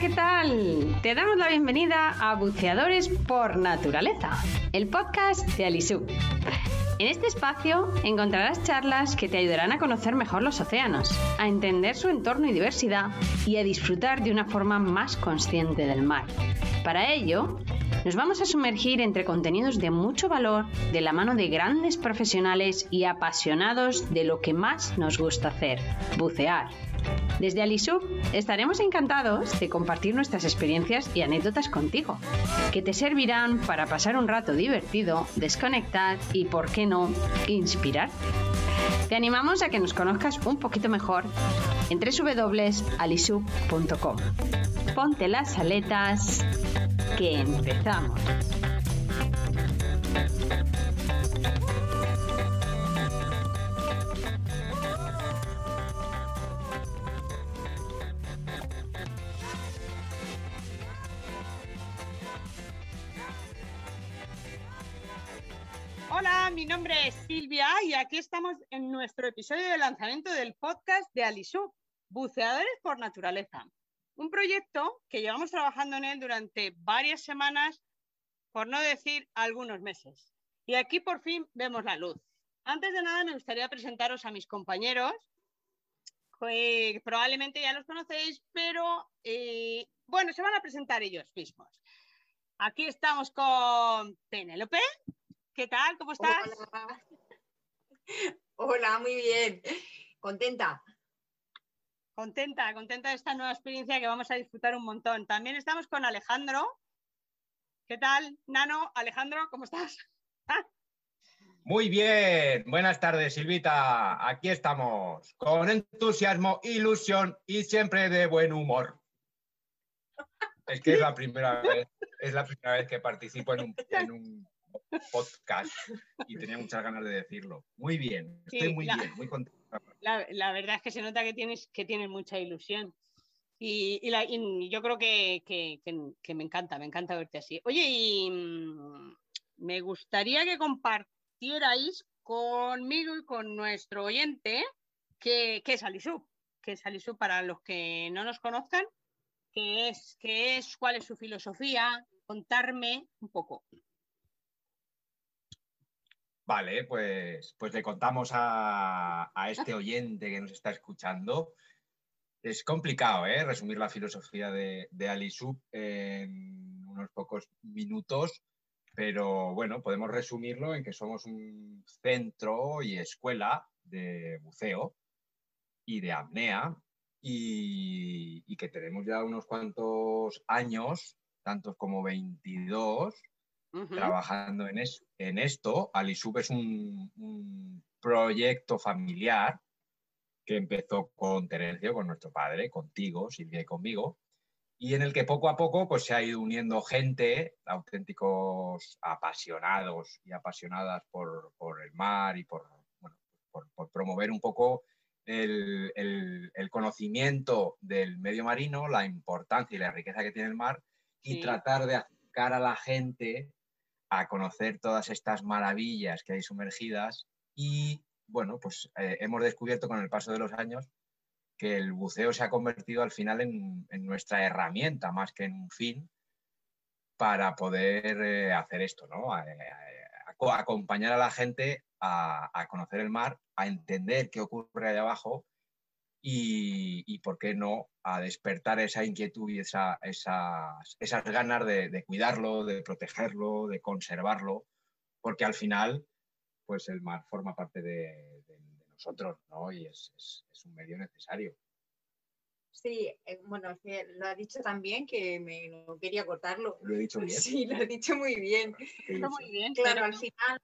¿qué tal? Te damos la bienvenida a Buceadores por Naturaleza, el podcast de Alisub. En este espacio encontrarás charlas que te ayudarán a conocer mejor los océanos, a entender su entorno y diversidad y a disfrutar de una forma más consciente del mar. Para ello, nos vamos a sumergir entre contenidos de mucho valor de la mano de grandes profesionales y apasionados de lo que más nos gusta hacer, bucear. Desde Alisub estaremos encantados de compartir nuestras experiencias y anécdotas contigo, que te servirán para pasar un rato divertido, desconectar y, por qué no, inspirar. Te animamos a que nos conozcas un poquito mejor en www.alisub.com. Ponte las aletas, que empezamos. Nombre es Silvia y aquí estamos en nuestro episodio de lanzamiento del podcast de Alisub, Buceadores por Naturaleza. Un proyecto que llevamos trabajando en él durante varias semanas, por no decir algunos meses. Y aquí por fin vemos la luz. Antes de nada me gustaría presentaros a mis compañeros, que probablemente ya los conocéis, pero eh, bueno, se van a presentar ellos mismos. Aquí estamos con Penélope. ¿Qué tal? ¿Cómo estás? Hola. Hola, muy bien. Contenta. Contenta, contenta de esta nueva experiencia que vamos a disfrutar un montón. También estamos con Alejandro. ¿Qué tal, Nano? Alejandro, ¿cómo estás? Muy bien, buenas tardes, Silvita. Aquí estamos, con entusiasmo, ilusión y siempre de buen humor. Es que es la primera vez, es la primera vez que participo en un, en un podcast y tenía muchas ganas de decirlo. Muy bien, estoy Sí, muy la- bien, muy contento. La, la verdad es que se nota que tienes, que tienes mucha ilusión. Y, y la- y yo creo que, que- que- que me encanta, me encanta verte así. Oye, y mm, me gustaría que compartierais conmigo y con nuestro oyente qué qué es Alisub. ¿Qué es Alisub para los que no nos conozcan? ¿Qué es, qué es? ¿Cuál es su filosofía? Contarme un poco. Vale, pues, pues le contamos a, a este oyente que nos está escuchando. Es complicado, ¿eh? Resumir la filosofía de, de Alisub en unos pocos minutos, pero bueno, podemos resumirlo en que somos un centro y escuela de buceo y de apnea y, y que tenemos ya unos cuantos años, tantos como 22, Trabajando en, es- en esto. Alisub es un, un proyecto familiar que empezó con Terencio, con nuestro padre, contigo, Silvia y conmigo, y en el que poco a poco pues, se ha ido uniendo gente, auténticos apasionados y apasionadas por, por el mar y por, bueno, por, por promover un poco el, el- el conocimiento del medio marino, la importancia y la riqueza que tiene el mar, y Sí. tratar de acercar a la gente a conocer todas estas maravillas que hay sumergidas y bueno, pues eh, hemos descubierto con el paso de los años que el buceo se ha convertido al final en, nuestra herramienta más que en un fin para poder eh, hacer esto, ¿no? Acompañar a la gente a, a conocer el mar, a entender qué ocurre allá abajo y, y, por qué no, a despertar esa inquietud y esa- esas, esas ganas de, de cuidarlo, de protegerlo, de conservarlo, porque al final, pues el mar forma parte de, de- de nosotros, ¿no? Y es, es- es un medio necesario. Sí, eh, bueno, es que lo ha dicho también que me no quería cortarlo. Lo he dicho bien. Sí, lo ha dicho muy bien. Está muy bien. Claro, pero al final,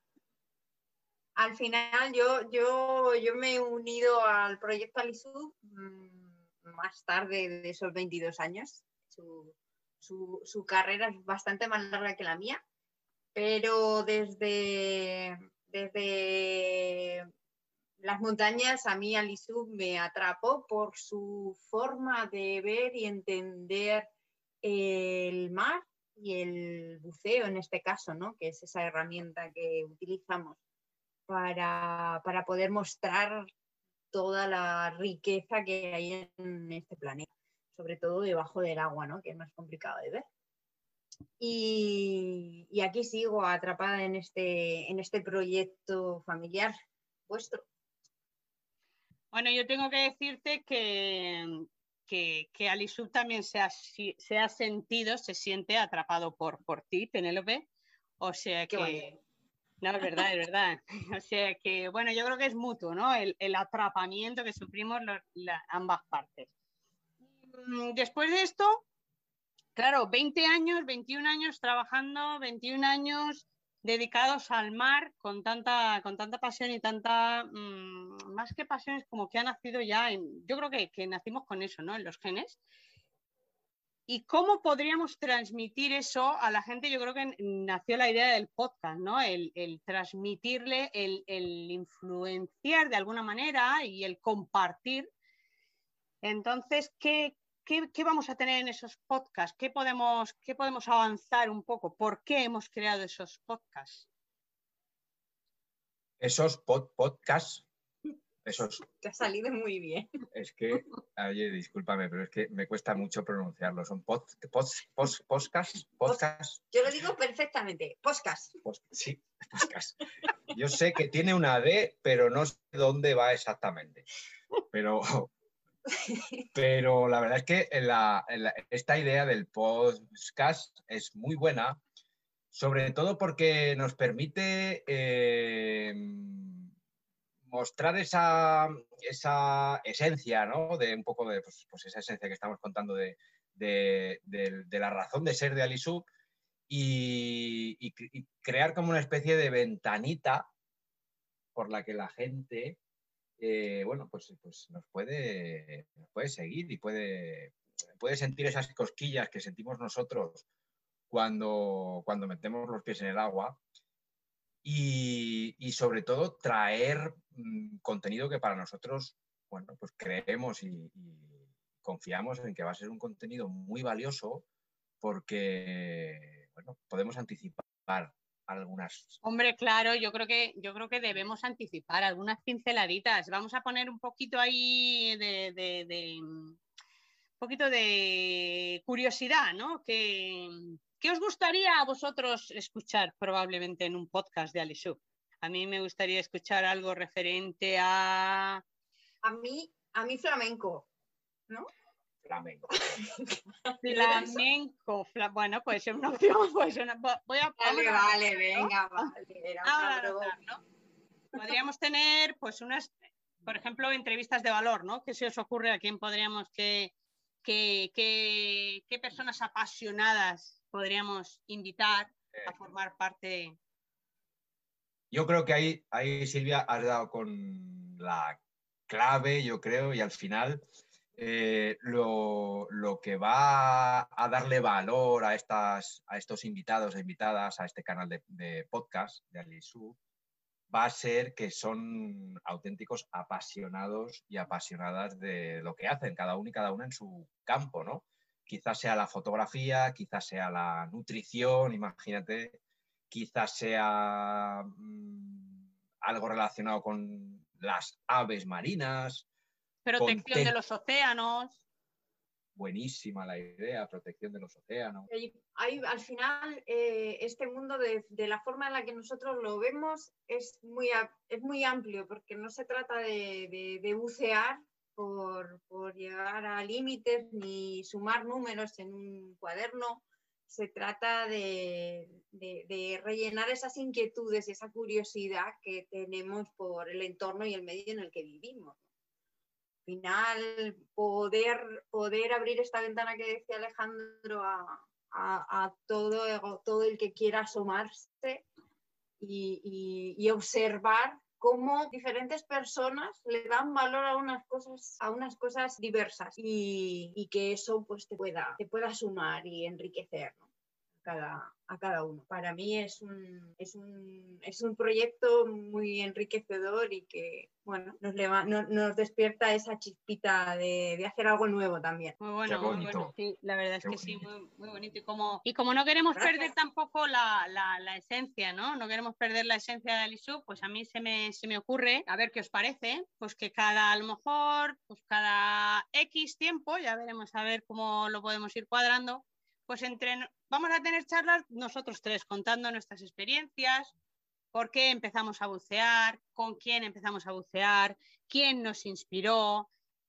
al final yo, yo, yo me he unido al proyecto Alisub mm, más tarde de esos 22 años. Su, su- carrera es bastante más larga que la mía, pero desde, desde las montañas a mí Alisub me atrapó por su forma de ver y entender el mar y el buceo en este caso, ¿no? que es esa herramienta que utilizamos para, para poder mostrar toda la riqueza que hay en este planeta. sobre todo debajo del agua, ¿no? que es más complicado de ver. Y, y aquí sigo atrapada en este, en este proyecto familiar vuestro. Bueno, yo tengo que decirte que, que, que Alisub también se ha, se ha, sentido, se siente atrapado por, por ti, Penélope. O sea que. No, es verdad, es verdad. O sea que, bueno, yo creo que es mutuo, ¿no? El, atrapamiento que sufrimos ambas partes. Mm, después de esto, claro, 20 años, 21 años trabajando, 21 años dedicados al mar con tanta, con tanta pasión y tanta, mmm, más que pasiones, como que ha nacido ya, yo creo que, que, nacimos con eso, ¿no? En los genes. ¿Y cómo podríamos transmitir eso a la gente? Yo creo que nació la idea del podcast, ¿no? El, transmitirle, el, influenciar de alguna manera y el compartir. Entonces, ¿qué, ¿Qué, ¿qué, vamos a tener en esos podcasts? ¿Qué podemos, ¿Qué podemos avanzar un poco? ¿Por qué hemos creado esos podcasts? Esos pod, podcasts, esos... Te ha salido muy bien. Es que, oye, discúlpame, pero es que me cuesta mucho pronunciarlo. Son pod, pod, pod, podcasts, podcasts. Yo lo digo perfectamente, podcast. Sí, podcast. Yo sé que tiene una D, pero no sé dónde va exactamente. Pero pero la verdad es que la, la, esta idea del podcast es muy buena, sobre todo porque nos permite eh, mostrar esa, esa, esencia, ¿no? De un poco de pues, pues esa esencia que estamos contando de, de, la razón de ser de Alisub y, crear como una especie de ventanita por la que la gente eh, bueno, pues, pues nos, puede, puede seguir y puede, puede sentir esas cosquillas que sentimos nosotros cuando, cuando metemos los pies en el agua y sobre todo traer contenido que para nosotros, bueno, pues creemos y, confiamos en que va a ser un contenido muy valioso porque, bueno, podemos anticipar algunas. Hombre, claro, yo creo que yo creo que debemos anticipar algunas pinceladitas. Vamos a poner un poquito ahí de, un poquito de curiosidad, ¿no? ¿Qué, ¿Qué, os gustaría a vosotros escuchar probablemente en un podcast de Alisub? A mí me gustaría escuchar algo referente a. A mí, a mí flamenco, ¿no? flamenco. flamenco, fla bueno, puede ser una opción. Pues una, voy a, vale, vale, ¿no? venga, vale. ¿no? Podríamos tener, pues, unas, por ejemplo, entrevistas de valor, ¿no? ¿Qué se os ocurre a quién podríamos que, que, que, qué personas apasionadas podríamos invitar a formar parte? Yo creo que ahí, ahí Silvia, has dado con la clave, yo creo, y al final eh, lo, lo, que va a darle valor a, estas, a estos invitados e invitadas a este canal de, de podcast de Alisú va a ser que son auténticos apasionados y apasionadas de lo que hacen, cada uno y cada una en su campo, ¿no? Quizás sea la fotografía, quizás sea la nutrición, imagínate, quizás sea mmm, algo relacionado con las aves marinas, Protección de los océanos. Buenísima la idea, protección de los océanos. Hay, hay, al final, eh, este mundo de, de, la forma en la que nosotros lo vemos es muy, es muy amplio, porque no se trata de, de, de bucear por, por, llegar a límites ni sumar números en un cuaderno. Se trata de, rellenar esas inquietudes y esa curiosidad que tenemos por el entorno y el medio en el que vivimos. Final poder, poder abrir esta ventana que decía Alejandro a, a, a todo, todo el que quiera asomarse y, y, observar cómo diferentes personas le dan valor a unas cosas, a unas cosas diversas y, que eso pues te pueda, te pueda sumar y enriquecer. Cada, a cada uno. Para mí es un, es un, es un proyecto muy enriquecedor y que bueno, nos, leva, no, nos despierta esa chispita de, de, hacer algo nuevo también. Muy bueno, muy bueno. Sí, la verdad es que sí, muy, muy, bonito. Y como, y como no queremos Gracias. perder tampoco la, la, la, esencia, ¿no? No queremos perder la esencia de Alisub, pues a mí se me, se me ocurre, a ver qué os parece, pues que cada, a lo mejor, pues cada X tiempo, ya veremos a ver cómo lo podemos ir cuadrando, pues entre, vamos a tener charlas nosotros tres contando nuestras experiencias, por qué empezamos a bucear, con quién empezamos a bucear, quién nos inspiró,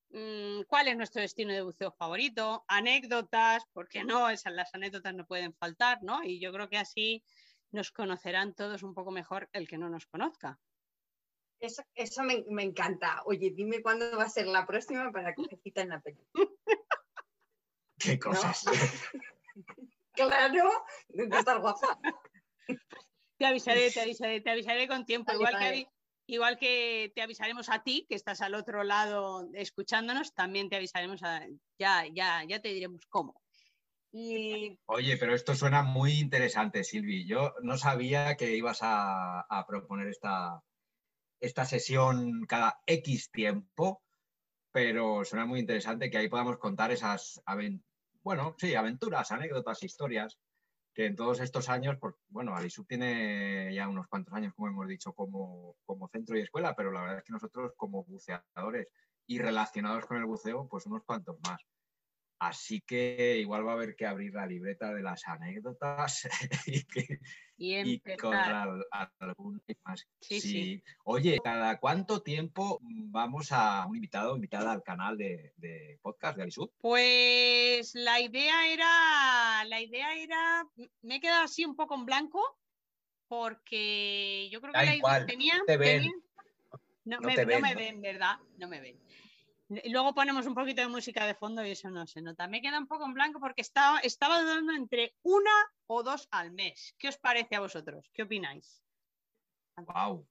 mmm, cuál es nuestro destino de buceo favorito, anécdotas, porque no, esas las anécdotas no pueden faltar, ¿no? Y yo creo que así nos conocerán todos un poco mejor el que no nos conozca. Eso, eso me, me, encanta. Oye, dime cuándo va a ser la próxima para que te cita en la película. ¿Qué cosas? ¿No? claro, de estar guapa. Te avisaré, te avisaré, te avisaré con tiempo. Vale, igual, vale. Que, igual que te avisaremos a ti, que estás al otro lado escuchándonos, también te avisaremos, a, ya, ya, ya te diremos cómo. Y... Oye, pero esto suena muy interesante, Silvi. Yo no sabía que ibas a, a proponer esta, esta sesión cada X tiempo, pero suena muy interesante que ahí podamos contar esas, bueno, sí, aventuras, anécdotas, historias que en todos estos años, pues, bueno, Alisub tiene ya unos cuantos años, como hemos dicho, como, como centro y escuela, pero la verdad es que nosotros como buceadores y relacionados con el buceo, pues unos cuantos más. Así que igual va a haber que abrir la libreta de las anécdotas y, que, y, y con al, algún más. Sí, sí. sí, Oye, ¿cada cuánto tiempo vamos a un invitado o invitada al canal de, de podcast de Alisud? Pues la idea era, la idea era, me he quedado así un poco en blanco porque yo creo que da la igual, idea tenía, te ven. tenía no, No me, te no me ven, ¿verdad? No me ven. Luego ponemos un poquito de música de fondo y eso no se nota. Me queda un poco en blanco porque estaba, estaba dudando entre una o dos al mes. ¿Qué os parece a vosotros? ¿Qué opináis? Wow.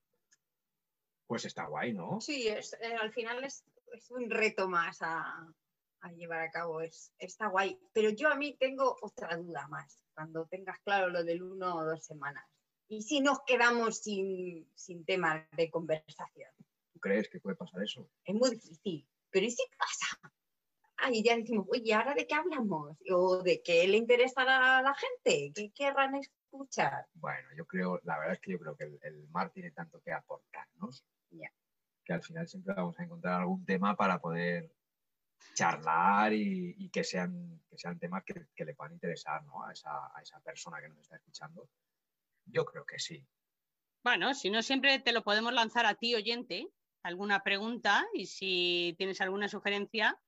Pues está guay, ¿no? Sí, es, eh, al final es, es, un reto más a, a llevar a cabo. Es, está guay. Pero yo a mí tengo otra duda más. Cuando tengas claro lo del uno o dos semanas. ¿Y si nos quedamos sin, sin temas de conversación? ¿Tú crees que puede pasar eso? Es muy difícil. Pero ¿y si pasa? Ahí ya decimos, oye, ¿ahora de qué hablamos? ¿O de qué le interesará a la gente? ¿Qué querrán escuchar? Bueno, yo creo, la verdad es que yo creo que el, el mar tiene tanto que aportarnos Ya. que al final siempre vamos a encontrar algún tema para poder charlar y, y que, sean, que sean temas que, que le puedan interesar ¿no? a, esa, a esa persona que nos está escuchando. Yo creo que sí. Bueno, si no, siempre te lo podemos lanzar a ti, oyente, alguna pregunta y si tienes alguna sugerencia,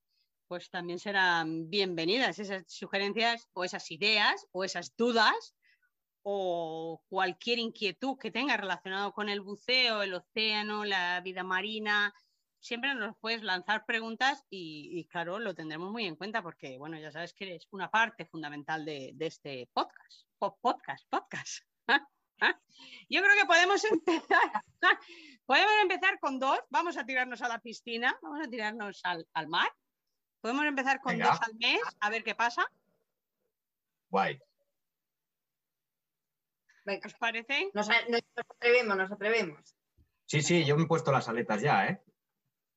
pues también serán bienvenidas esas sugerencias o esas ideas o esas dudas o cualquier inquietud que tengas relacionado con el buceo, el océano, la vida marina. Siempre nos puedes lanzar preguntas y, claro, lo tendremos muy en cuenta porque, bueno, ya sabes que eres una parte fundamental de, este podcast. Po podcast, podcast. Yo creo que podemos empezar. podemos empezar con dos. Vamos a tirarnos a la piscina, vamos a tirarnos al, al mar. Podemos empezar con Venga. dos al mes, a ver qué pasa. Guay. Venga, ¿Os parece? nos, nos atrevemos, nos atrevemos. Sí, sí, yo me he puesto las aletas ya, ¿eh?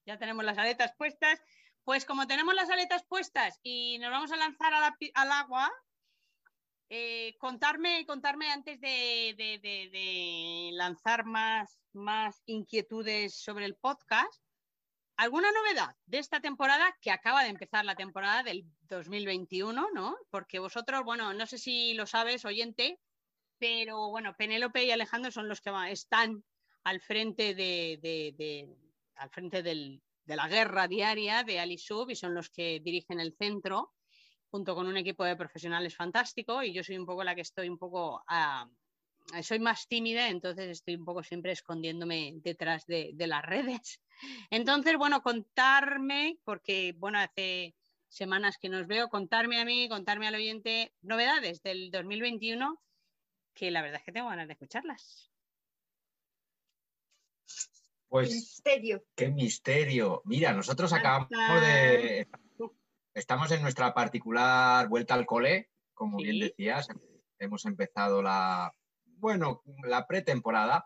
Ya tenemos las aletas puestas. Pues como tenemos las aletas puestas y nos vamos a lanzar a la pi- al agua, eh, contarme, contarme antes de, lanzar más, inquietudes sobre el podcast. ¿Alguna novedad de esta temporada que acaba de empezar la temporada del 2021, ¿no? Porque vosotros, bueno, no sé si lo sabes, oyente, pero bueno, Penélope y Alejandro son los que están al frente de, al frente de la guerra diaria de Alisub y son los que dirigen el centro junto con un equipo de profesionales fantástico y yo soy un poco la que estoy un poco ah, soy más tímida entonces estoy un poco siempre escondiéndome detrás de, de las redes entonces bueno contarme porque bueno hace semanas que nos veo contarme a mí contarme al oyente novedades del 2021 que la verdad es que tengo ganas de escucharlas Pues Misterio. qué misterio. Mira, nosotros acabamos de... Estamos en nuestra particular vuelta al cole, como Sí. bien decías, hemos empezado la, bueno, la pretemporada.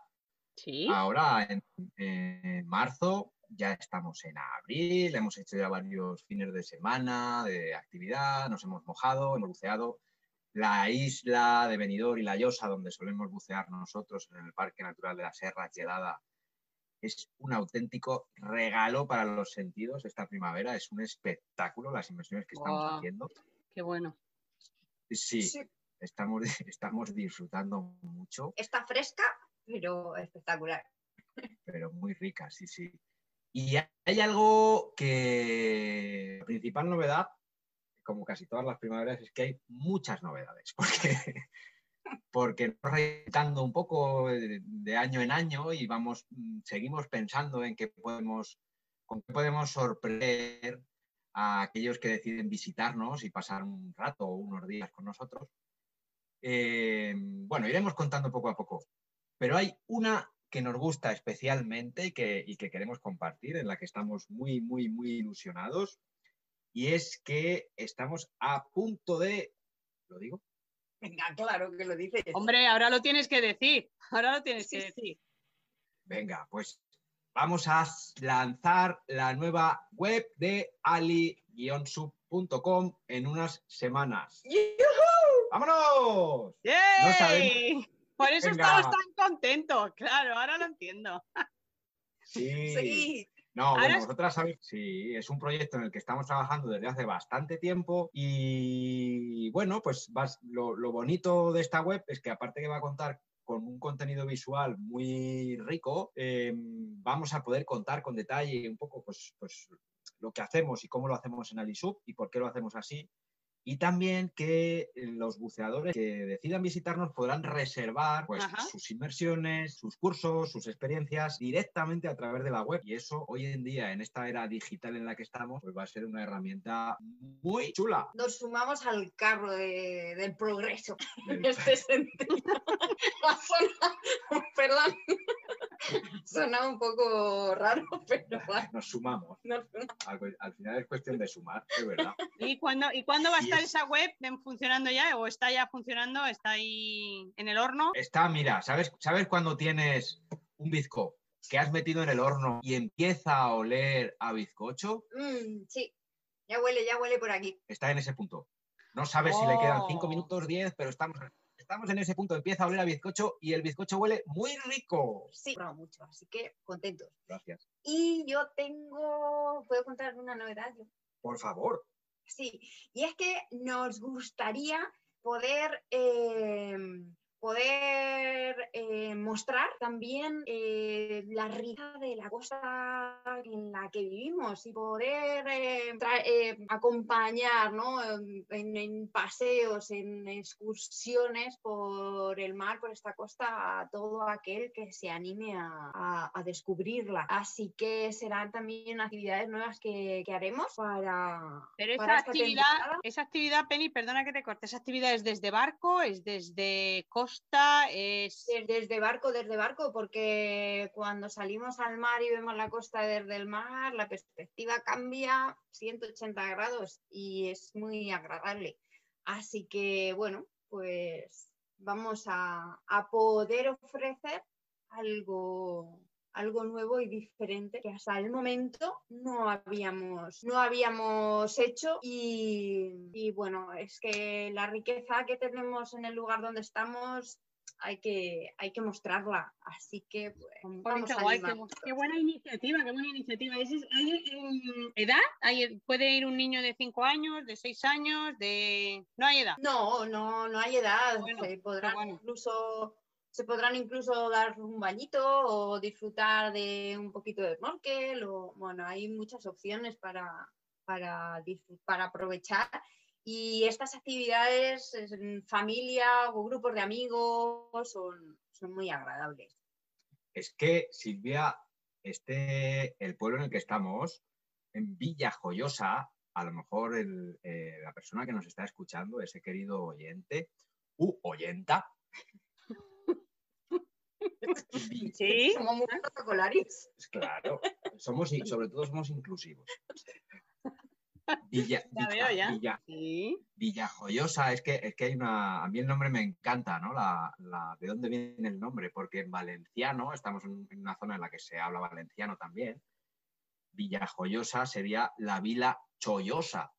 Sí. Ahora en, en marzo ya estamos en abril, hemos hecho ya varios fines de semana de actividad, nos hemos mojado, hemos buceado. La isla de Benidorm y La Llosa, donde solemos bucear nosotros en el Parque Natural de la Serra Gelada, es un auténtico regalo para los sentidos esta primavera. Es un espectáculo las inversiones que estamos haciendo. Qué bueno. Sí, Sí. Estamos, estamos disfrutando mucho, Está fresca, pero espectacular. pero muy rica, sí, sí. Y hay algo que, la principal novedad, como casi todas las primaveras, es que hay muchas novedades, porque, porque nos un poco de, año en año y vamos, mm, seguimos pensando en qué podemos, podemos sorprender a aquellos que deciden visitarnos y pasar un rato o unos días con nosotros. Eh, bueno, iremos contando poco a poco, pero hay una que nos gusta especialmente que, y que queremos compartir, en la que estamos muy, muy, muy ilusionados, y es que estamos a punto de, ¿lo digo? Venga, claro que lo dices. Hombre, ahora lo tienes que decir. Ahora lo tienes Sí, que decir. Venga, pues vamos a lanzar la nueva web de ali-sub.com en unas semanas. ¡Yujú! ¡Vámonos! ¡Yay! Por eso Venga. estamos tan contentos. Claro, ahora lo entiendo. Sí. Sí. No, Ahora bueno, es- vosotras sabéis, sí, es un proyecto en el que estamos trabajando desde hace bastante tiempo y bueno, pues vas- lo, lo bonito de esta web es que aparte que va a contar con un contenido visual muy rico, eh, vamos a poder contar con detalle un poco pues, pues lo que hacemos y cómo lo hacemos en Alisub y por qué lo hacemos así. Y también que eh, los buceadores que decidan visitarnos podrán reservar pues, Ajá. sus inversiones, sus cursos, sus experiencias directamente a través de la web. Y eso hoy en día, en esta era digital en la que estamos, pues va a ser una herramienta muy chula. Nos sumamos al carro de- del progreso en este sentido. Perdón. Suena un poco raro, pero Nos sumamos. nos- Al, al final es cuestión de sumar, es verdad. ¿Y cuándo, ¿Y cuándo va a estar es- esa web funcionando ya? ¿O está ya funcionando? ¿Está ahí en el horno? Está, mira, ¿sabes, ¿sabes cuando tienes un bizco que has metido en el horno y empieza a oler a bizcocho? Mm, sí, ya huele, ya huele por aquí. está en ese punto. No sabes si le quedan Oh. 5 minutos, 10, pero estamos, estamos en ese punto. Empieza a oler a bizcocho y el bizcocho huele muy rico. Sí, mucho, así que contentos. Gracias. Y yo tengo, ¿puedo contar una novedad? Yo? Por favor. Sí, y es que nos gustaría poder, eh, poder eh, mostrar también eh, la riqueza de la costa en la que vivimos y poder eh, eh, acompañar ¿no? en, en- paseos, en excursiones por el mar, por esta costa, a todo aquel que se anime a, a- a descubrirla. Así que serán también actividades nuevas que, que haremos para, Pero para esa esta actividad, temporada. esa actividad, Penny, perdona que te corte, esa actividad es desde barco, es desde costa, es... Des- Desde barco, desde barco, porque cuando salimos al mar y vemos la costa desde el mar, la perspectiva cambia 180 grados y es muy agradable. Así que, bueno, pues vamos a poder ofrecer algo, algo nuevo y diferente que hasta el momento no habíamos, no habíamos hecho y, y bueno, es que la riqueza que tenemos en el lugar donde estamos hay que, hay que mostrarla. Así que pues, vamos qué a guay, qué, buena iniciativa, qué buena iniciativa. ¿Es- ¿Hay em, edad? ¿Hay- ¿Puede ir un niño de 5 años, de 6 años? de No hay edad. No, no, no hay edad. Bueno, se podrán bueno. incluso se podrán incluso dar un bañito o disfrutar de un poquito de snorkel o bueno, hay muchas opciones para, para, para aprovechar. Y estas actividades en familia o grupos de amigos son, son muy agradables. Es que, Silvia, este, el pueblo en el que estamos, en Villa Joyosa, a lo mejor el, eh, la persona que nos está escuchando, ese querido oyente, u oyenta, Sí. Somos muy protocolares. Claro, somos, y sobre todo somos inclusivos. Villa, Ya Villa- veo, ya. Villa- Sí. Villajoyosa, es que, es que hay una. A mí el nombre me encanta, ¿no? La, la- ¿De dónde viene el nombre? Porque en valenciano, estamos en, en una zona en la que se habla valenciano también. Villajoyosa sería la vila chollosa.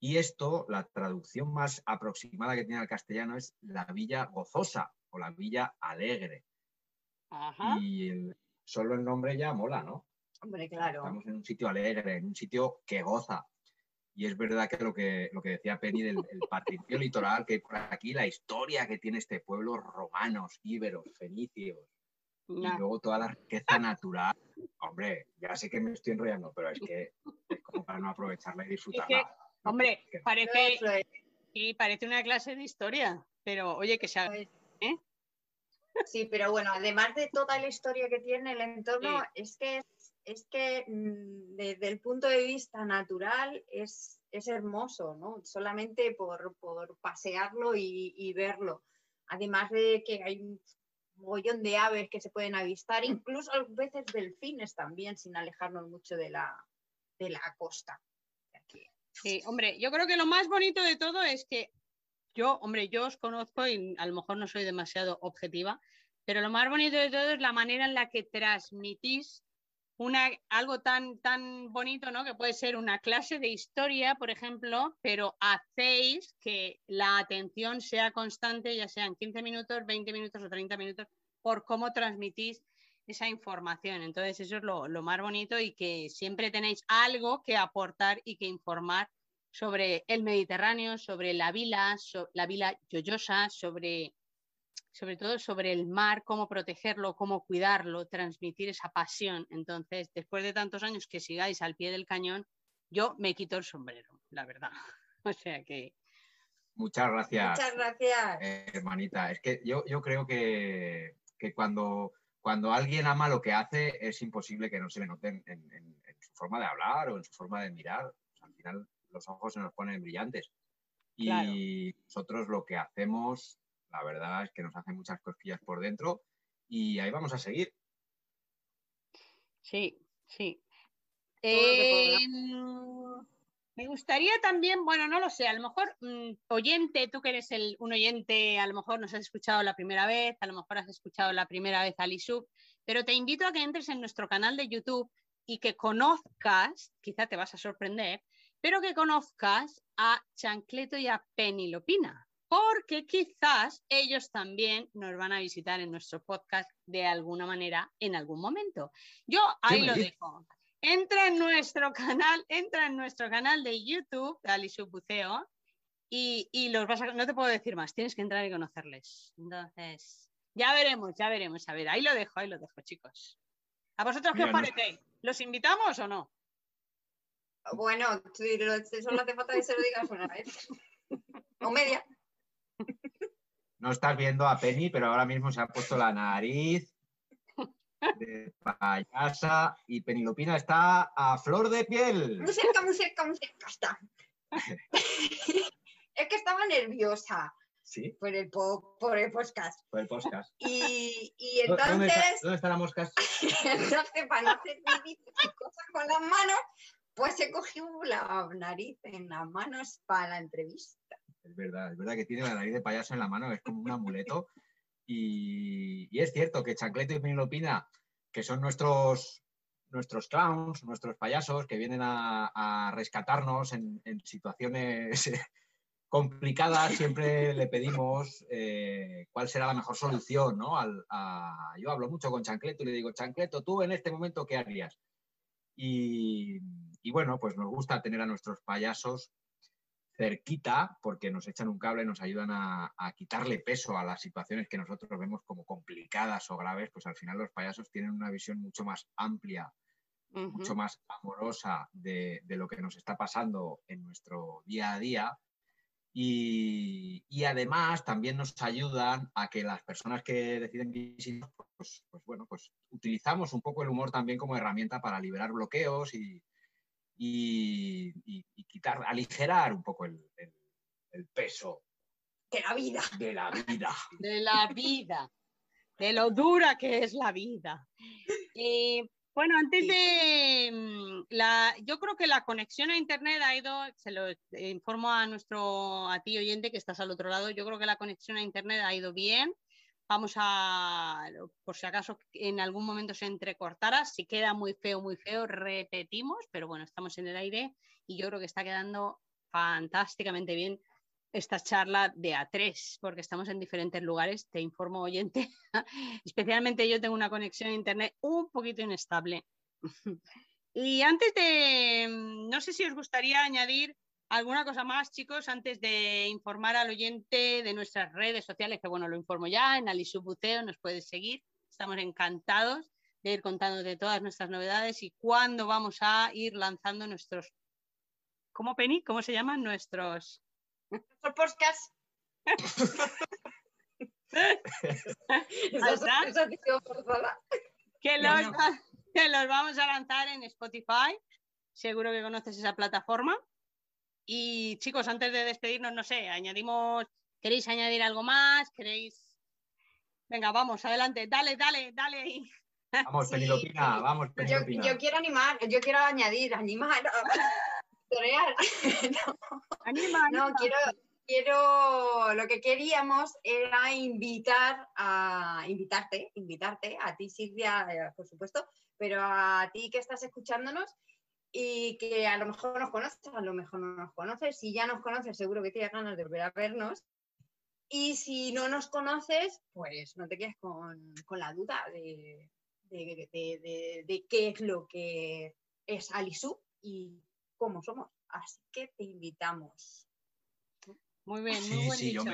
Y esto, la traducción más aproximada que tiene al castellano es la villa gozosa o la villa alegre. Ajá. Y el- solo el nombre ya mola, ¿no? Hombre, claro. Estamos en un sitio alegre, en un sitio que goza. Y es verdad que lo que, lo que decía Penny del el patrimonio litoral, que hay por aquí la historia que tiene este pueblo, romanos, íberos, fenicios, y luego toda la riqueza natural. Hombre, ya sé que me estoy enrollando, pero es que es como para no aprovecharla y disfrutarla. Hombre, Que- parece, sí, parece una clase de historia, pero oye, que se haga. eso ¿Eh? Sí, pero bueno, además de toda la historia que tiene el entorno, Sí. es que, es que mm, desde el punto de vista natural es, es hermoso, ¿no? Solamente por, por pasearlo y, y verlo. Además de que hay un mogollón de aves que se pueden avistar, incluso a veces delfines también, sin alejarnos mucho de la, de la costa. Aquí. Sí, hombre, yo creo que lo más bonito de todo es que yo, hombre, yo os conozco y a lo mejor no soy demasiado objetiva, pero lo más bonito de todo es la manera en la que transmitís una, algo tan, tan bonito, ¿no? Que puede ser una clase de historia, por ejemplo, pero hacéis que la atención sea constante, ya sean 15 minutos, 20 minutos o 30 minutos, por cómo transmitís esa información. Entonces, eso es lo, lo más bonito y que siempre tenéis algo que aportar y que informar sobre el Mediterráneo, sobre la vila, so- la vila Yoyosa, sobre, sobre todo sobre el mar, cómo protegerlo, cómo cuidarlo, transmitir esa pasión. Entonces, después de tantos años que sigáis al pie del cañón, yo me quito el sombrero, la verdad. O sea que, Muchas gracias. Muchas gracias. Eh, hermanita, es que yo, yo creo que, que cuando, cuando alguien ama lo que hace, es imposible que no se le note en, en- en- en su forma de hablar o en su forma de mirar. O sea, al final los ojos se nos ponen brillantes. Y Claro. nosotros lo que hacemos, la verdad es que nos hace muchas cosquillas por dentro y ahí vamos a seguir. sí, sí. Eh, me gustaría también, bueno, no lo sé, a lo mejor mm, oyente, tú que eres el, un oyente, a lo mejor nos has escuchado la primera vez, a lo mejor has escuchado la primera vez a Lisub, pero te invito a que entres en nuestro canal de YouTube y que conozcas, quizá te vas a sorprender, pero que conozcas a Chancleto y a Penilopina, porque quizás ellos también nos van a visitar en nuestro podcast de alguna manera en algún momento. Yo ahí lo dejo. Entra en nuestro canal, entra en nuestro canal de YouTube, de Buceo, y, y los vas a, no te puedo decir más, tienes que entrar y conocerles. Entonces, ya veremos, ya veremos. A ver, ahí lo dejo, ahí lo dejo, chicos. ¿A vosotros qué os parece? ¿Los invitamos o no? Bueno, solo hace falta que se lo digas una vez. O media. No estás viendo a Penny, pero ahora mismo se ha puesto la nariz de payasa y Penilopina está a flor de piel. Muy cerca, muy cerca, muy cerca está. es que estaba nerviosa Sí, por el, po- por el podcast. por el podcast. Y, y ¿Dó- ¿Dónde está, entonces, ¿Dónde está la mosca? entonces, para no hacer cosas con las manos, pues he cogido la nariz en las manos para la entrevista. Es verdad, es verdad que tiene la nariz de payaso en la mano, es como un amuleto. Y, es cierto que Chancleto y Penilopina, que son nuestros, nuestros clowns, nuestros payasos, que vienen a, rescatarnos en, situaciones complicadas, siempre le pedimos eh, cuál será la mejor solución. ¿no? Al- yo hablo mucho con Chancleto y le digo, Chancleto, tú en este momento, ¿qué harías? Y, y bueno, pues nos gusta tener a nuestros payasos cerquita porque nos echan un cable, nos ayudan a, a quitarle peso a las situaciones que nosotros vemos como complicadas o graves, pues al final los payasos tienen una visión mucho más amplia, mucho más amorosa de, de lo que nos está pasando en nuestro día a día. Y, y además también nos ayudan a que las personas que deciden visitarnos, pues, pues bueno, pues utilizamos un poco el humor también como herramienta para liberar bloqueos y, y, y- y quitar, aligerar un poco el, el- el peso ¡Que la vida! de la vida. de la vida, de lo dura que es la vida. Y bueno, antes de mm, la, yo creo que la conexión a internet ha ido, se lo informo a nuestro a ti oyente que estás al otro lado, yo creo que la conexión a internet ha ido bien. Vamos a, por si acaso en algún momento se entrecortara, si queda muy feo, muy feo, repetimos, pero bueno, estamos en el aire y yo creo que está quedando fantásticamente bien esta charla de A3, porque estamos en diferentes lugares, te informo oyente, especialmente yo tengo una conexión a internet un poquito inestable. y antes de, no sé si os gustaría añadir alguna cosa más, chicos, antes de informar al oyente de nuestras redes sociales, que bueno, lo informo ya, en Buceo nos puedes seguir, estamos encantados de ir contando de todas nuestras novedades y cuándo vamos a ir lanzando nuestros, ¿cómo Penny? ¿Cómo se llaman nuestros? Nuestros podcast. que los, que los vamos a lanzar en Spotify. Seguro que conoces esa plataforma. Y chicos, antes de despedirnos, no sé, añadimos, ¿queréis añadir algo más? ¿Queréis? Venga, vamos, adelante, dale, dale, dale ahí. Vamos, Penilopina, vamos, Penilopina. Yo, quiero animar, yo quiero añadir, animar. no, no quiero, quiero, lo que queríamos era invitar a, invitarte, invitarte, a ti Silvia, eh, por supuesto, pero a ti que estás escuchándonos y que a lo mejor nos conoces, a lo mejor no nos conoces, si ya nos conoces seguro que tienes ganas de volver a vernos. Y si no nos conoces, pues no te quedes con, la duda de, de, qué es lo que es Alisu y cómo somos. Así que te invitamos. Muy bien, muy buen sí, Yo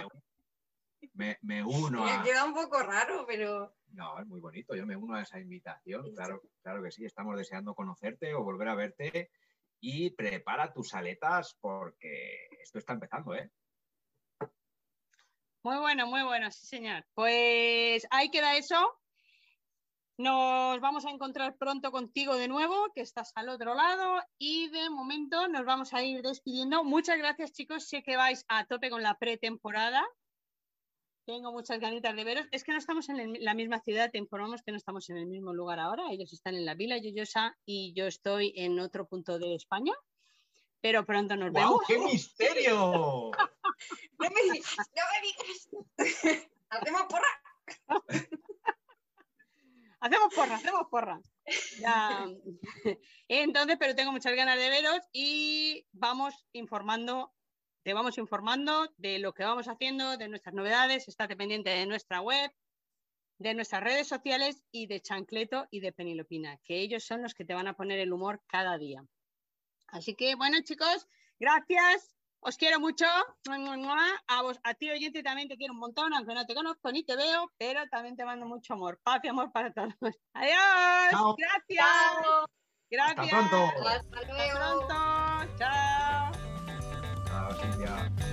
me, me, uno a... Queda un poco raro, pero... No, es muy bonito, yo me uno a esa invitación, claro, claro que sí, estamos deseando conocerte o volver a verte y prepara tus aletas porque esto está empezando, ¿eh? Muy bueno, muy bueno, sí señor. Pues ahí queda eso. Nos vamos a encontrar pronto contigo de nuevo, que estás al otro lado. Y de momento nos vamos a ir despidiendo. Muchas gracias, chicos. Sé que vais a tope con la pretemporada. Tengo muchas ganitas de veros. Es que no estamos en la misma ciudad, te informamos que no estamos en el mismo lugar ahora. Ellos están en la Vila Yoyosa y yo estoy en otro punto de España. Pero pronto nos vemos. ¡Qué misterio! no, me, digas. Hacemos porra. hacemos porra, hacemos porra. Entonces, pero tengo muchas ganas de veros y vamos informando, te vamos informando de lo que vamos haciendo, de nuestras novedades, estate pendiente de nuestra web, de nuestras redes sociales y de Chancleto y de Penilopina, que ellos son los que te van a poner el humor cada día. Así que, bueno, chicos, gracias os quiero mucho. A, vos, a ti, oyente, también te quiero un montón, aunque no te conozco ni te veo, pero también te mando mucho amor. Paz y amor para todos. Adiós. Gracias. Gracias. Hasta pronto. Hasta luego. Hasta pronto. Chao. Chao, Silvia.